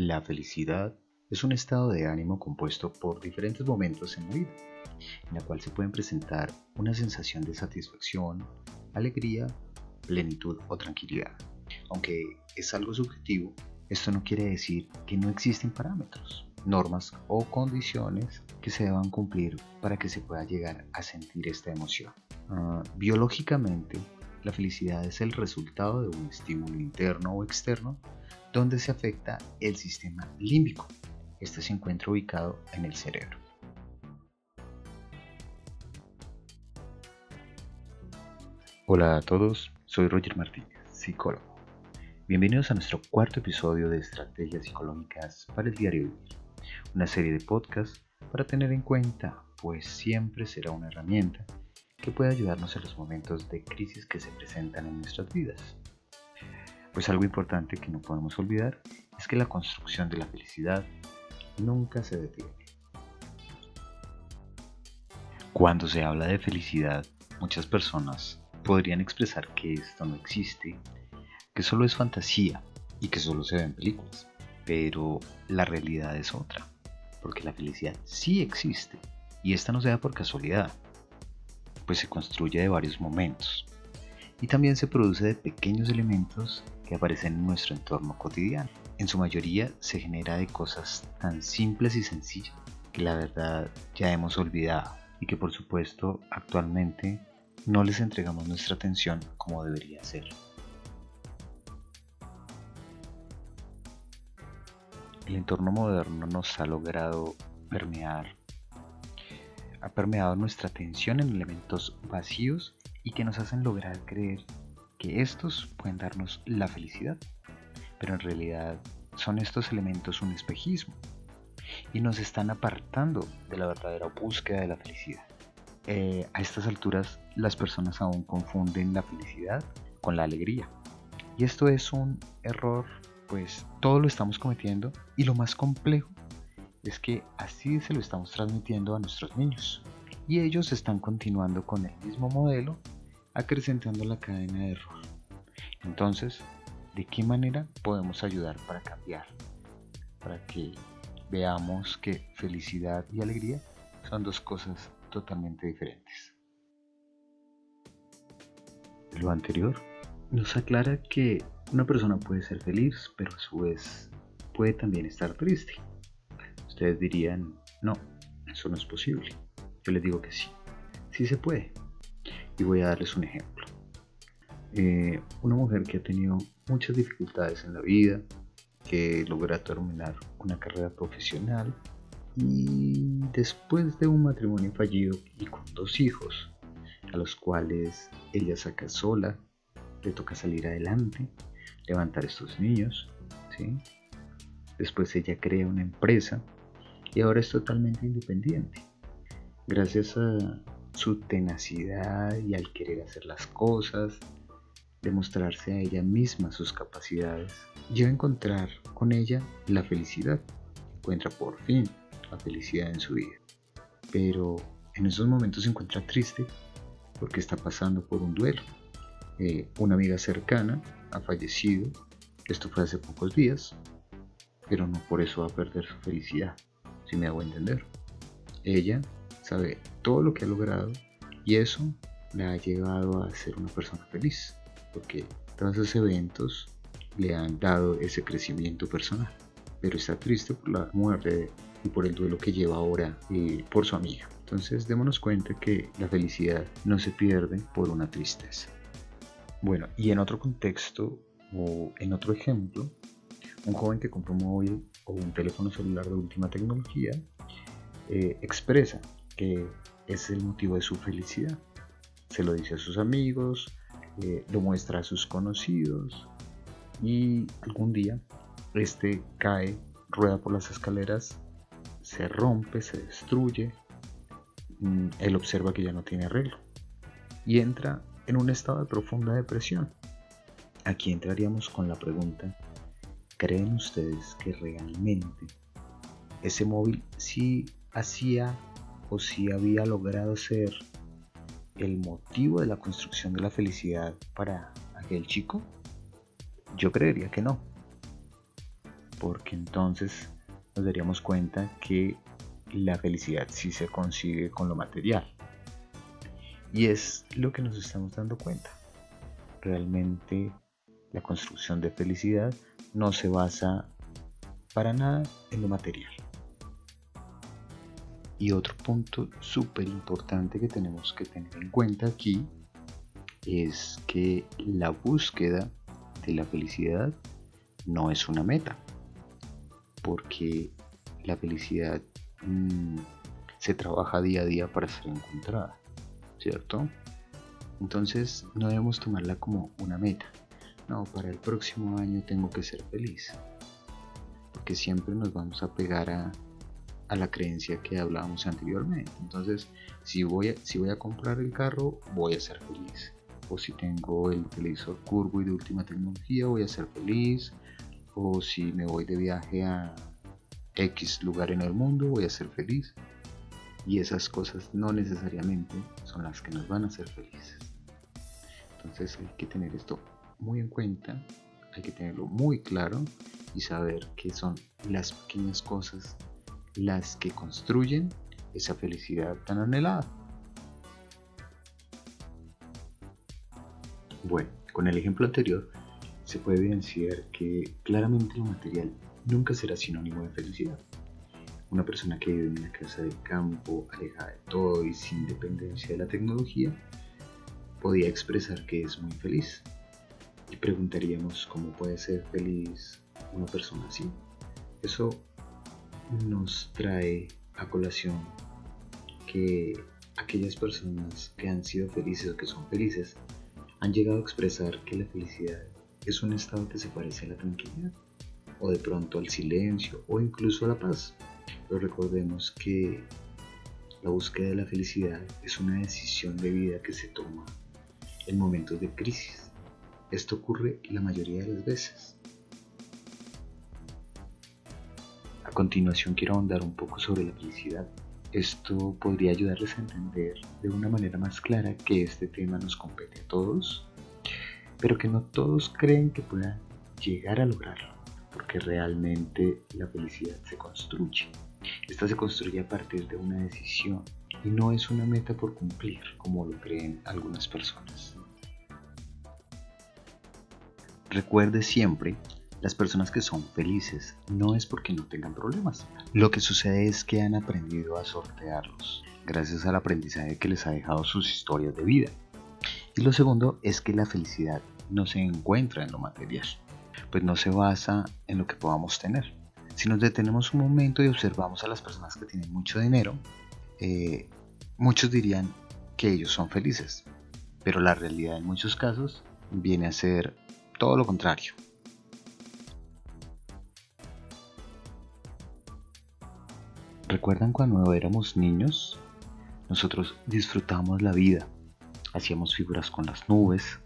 La felicidad es un estado de ánimo compuesto por diferentes momentos en la vida, en la cual se pueden presentar una sensación de satisfacción, alegría, plenitud o tranquilidad. Aunque es algo subjetivo, esto no quiere decir que no existen parámetros, normas o condiciones que se deban cumplir para que se pueda llegar a sentir esta emoción. Ah, biológicamente, la felicidad es el resultado de un estímulo interno o externo donde se afecta el sistema límbico. Este se encuentra ubicado en el cerebro. Hola a todos, soy Roger Martínez, psicólogo. Bienvenidos a nuestro cuarto episodio de Estrategias Psicológicas para el Diario Vivir, una serie de podcasts para tener en cuenta, pues siempre será una herramienta que puede ayudarnos en los momentos de crisis que se presentan en nuestras vidas. Pues algo importante que no podemos olvidar es que la construcción de la felicidad nunca se detiene. Cuando se habla de felicidad, muchas personas podrían expresar que esto no existe, que solo es fantasía y que solo se ve en películas. Pero la realidad es otra, porque la felicidad sí existe y esta no se da por casualidad, pues se construye de varios momentos y también se produce de pequeños elementos que aparecen en nuestro entorno cotidiano. En su mayoría se genera de cosas tan simples y sencillas que la verdad ya hemos olvidado y que por supuesto actualmente no les entregamos nuestra atención como debería ser. El entorno moderno nos ha logrado permear, ha permeado nuestra atención en elementos vacíos y que nos hacen lograr creer que estos pueden darnos la felicidad. Pero en realidad son estos elementos un espejismo y nos están apartando de la verdadera búsqueda de la felicidad. Eh, a estas alturas las personas aún confunden la felicidad con la alegría. Y esto es un error, pues todo lo estamos cometiendo y lo más complejo es que así se lo estamos transmitiendo a nuestros niños y ellos están continuando con el mismo modelo, acrecentando la cadena de error. Entonces, ¿de qué manera podemos ayudar para cambiar? Para que veamos que felicidad y alegría son dos cosas totalmente diferentes. Lo anterior nos aclara que una persona puede ser feliz, pero a su vez puede también estar triste. Ustedes dirían, no, eso no es posible. Yo les digo que sí, sí se puede. Y voy a darles un ejemplo. Eh, una mujer que ha tenido muchas dificultades en la vida, que logra terminar una carrera profesional y después de un matrimonio fallido y con dos hijos, a los cuales ella saca sola, le toca salir adelante, levantar estos niños, ¿sí? Después ella crea una empresa y ahora es totalmente independiente gracias a su tenacidad y al querer hacer las cosas, demostrarse a ella misma sus capacidades, llega a encontrar con ella la felicidad. Encuentra por fin la felicidad en su vida. Pero en esos momentos se encuentra triste porque está pasando por un duelo. Eh, una amiga cercana ha fallecido, esto fue hace pocos días, pero no por eso va a perder su felicidad, si me hago entender. Ella sabe todo lo que ha logrado y eso le ha llevado a ser una persona feliz, porque todos esos eventos le han dado ese crecimiento personal, pero está triste por la muerte y por el duelo que lleva ahora y por su amiga. Entonces démonos cuenta que la felicidad no se pierde por una tristeza. Bueno, y en otro contexto o en otro ejemplo, un joven que compra un móvil o un teléfono celular de última tecnología eh, expresa que es el motivo de su felicidad. Se lo dice a sus amigos, eh, lo muestra a sus conocidos y algún día este cae, rueda por las escaleras, se rompe, se destruye, mm, él observa que ya no tiene arreglo y entra en un estado de profunda depresión. Aquí entraríamos con la pregunta, ¿creen ustedes que realmente ese móvil sí hacía o si había logrado ser el motivo de la construcción de la felicidad para aquel chico? Yo creería que no. porque entonces nos daríamos cuenta que la felicidad sí se consigue con lo material. Y es lo que nos estamos dando cuenta. Realmente la construcción de felicidad no se basa para nada en lo material. Y otro punto súper importante que tenemos que tener en cuenta aquí es que la búsqueda de la felicidad no es una meta, porque la felicidad mm, se trabaja día a día para ser encontrada, ¿cierto? Entonces no debemos tomarla como una meta. No, para el próximo año tengo que ser feliz. Porque siempre nos vamos a pegar a, a la creencia que hablábamos anteriormente. Entonces, si voy, a, si voy a comprar el carro, voy a ser feliz. O si tengo el televisor curvo y de última tecnología, voy a ser feliz. O si me voy de viaje a X lugar en el mundo, voy a ser feliz. Y esas cosas no necesariamente son las que nos van a hacer felices. Entonces hay que tener esto muy en cuenta, hay que tenerlo muy claro y saber que son las pequeñas cosas las que construyen esa felicidad tan anhelada. Bueno, con el ejemplo anterior se puede evidenciar que claramente lo material nunca será sinónimo de felicidad. Una persona que vive en una casa de campo, alejada de todo y sin dependencia de la tecnología, podía expresar que es muy feliz. Y preguntaríamos cómo puede ser feliz una persona así. Eso nos trae a colación que aquellas personas que han sido felices o que son felices han llegado a expresar que la felicidad es un estado que se parece a la tranquilidad o de pronto al silencio o incluso a la paz. Pero recordemos que la búsqueda de la felicidad es una decisión de vida que se toma en momentos de crisis. Esto ocurre la mayoría de las veces. A continuación quiero ahondar un poco sobre la felicidad. Esto podría ayudarles a entender de una manera más clara que este tema nos compete a todos, pero que no todos creen que puedan llegar a lograrlo, porque realmente la felicidad se construye. Esta se construye a partir de una decisión y no es una meta por cumplir, como lo creen algunas personas. Recuerde siempre las personas que son felices no es porque no tengan problemas. Lo que sucede es que han aprendido a sortearlos gracias al aprendizaje que les ha dejado sus historias de vida. Y lo segundo es que la felicidad no se encuentra en lo material, pues no se basa en lo que podamos tener. Si nos detenemos un momento y observamos a las personas que tienen mucho dinero, eh, muchos dirían que ellos son felices, pero la realidad en muchos casos viene a ser todo lo contrario. ¿Recuerdan cuando éramos niños? Nosotros disfrutábamos la vida, hacíamos figuras con las nubes,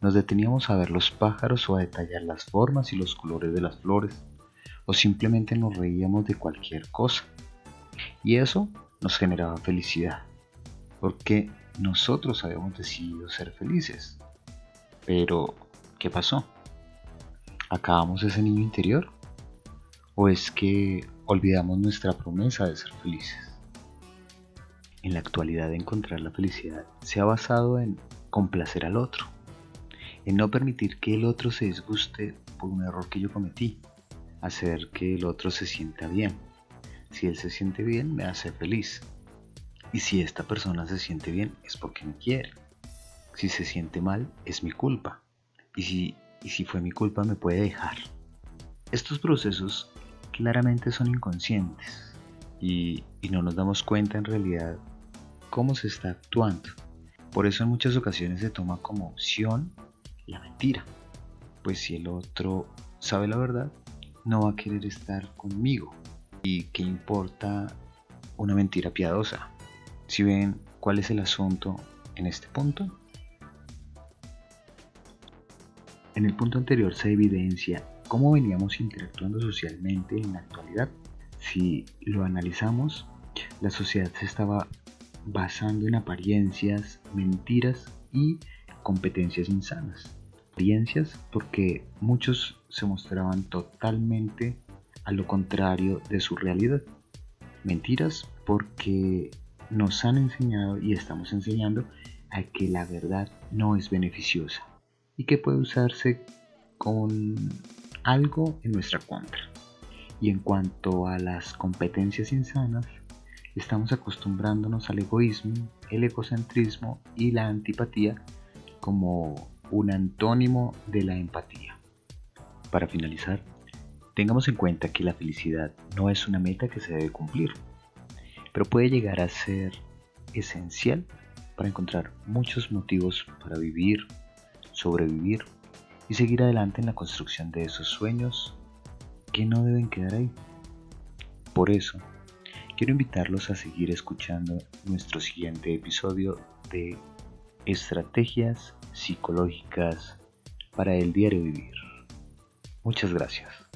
nos deteníamos a ver los pájaros o a detallar las formas y los colores de las flores, o simplemente nos reíamos de cualquier cosa. Y eso nos generaba felicidad, porque nosotros habíamos decidido ser felices. Pero, ¿qué pasó? ¿Acabamos ese niño interior? ¿O es que olvidamos nuestra promesa de ser felices. En la actualidad encontrar la felicidad se ha basado en complacer al otro, en no permitir que el otro se disguste por un error que yo cometí, hacer que el otro se sienta bien. Si él se siente bien, me hace feliz. Y si esta persona se siente bien, es porque me quiere. Si se siente mal, es mi culpa. Y si, y si fue mi culpa, me puede dejar. Estos procesos claramente son inconscientes y, no nos damos cuenta en realidad cómo se está actuando. Por eso en muchas ocasiones se toma como opción la mentira. Pues si el otro sabe la verdad, no va a querer estar conmigo. ¿Y qué importa una mentira piadosa? Si ven cuál es el asunto en este punto. En el punto anterior se evidencia cómo veníamos interactuando socialmente en la actualidad. Si lo analizamos, la sociedad se estaba basando en apariencias, mentiras y competencias insanas. Apariencias porque muchos se mostraban totalmente a lo contrario de su realidad. Mentiras porque nos han enseñado y estamos enseñando a que la verdad no es beneficiosa y que puede usarse con algo en nuestra contra. Y en cuanto a las competencias insanas, estamos acostumbrándonos al egoísmo, el egocentrismo y la antipatía como un antónimo de la empatía. Para finalizar, tengamos en cuenta que la felicidad no es una meta que se debe cumplir, pero puede llegar a ser esencial para encontrar muchos motivos para vivir, sobrevivir y seguir adelante en la construcción de esos sueños que no deben quedar ahí. Por eso, quiero invitarlos a seguir escuchando nuestro siguiente episodio de Estrategias psicológicas para el diario vivir. Muchas gracias.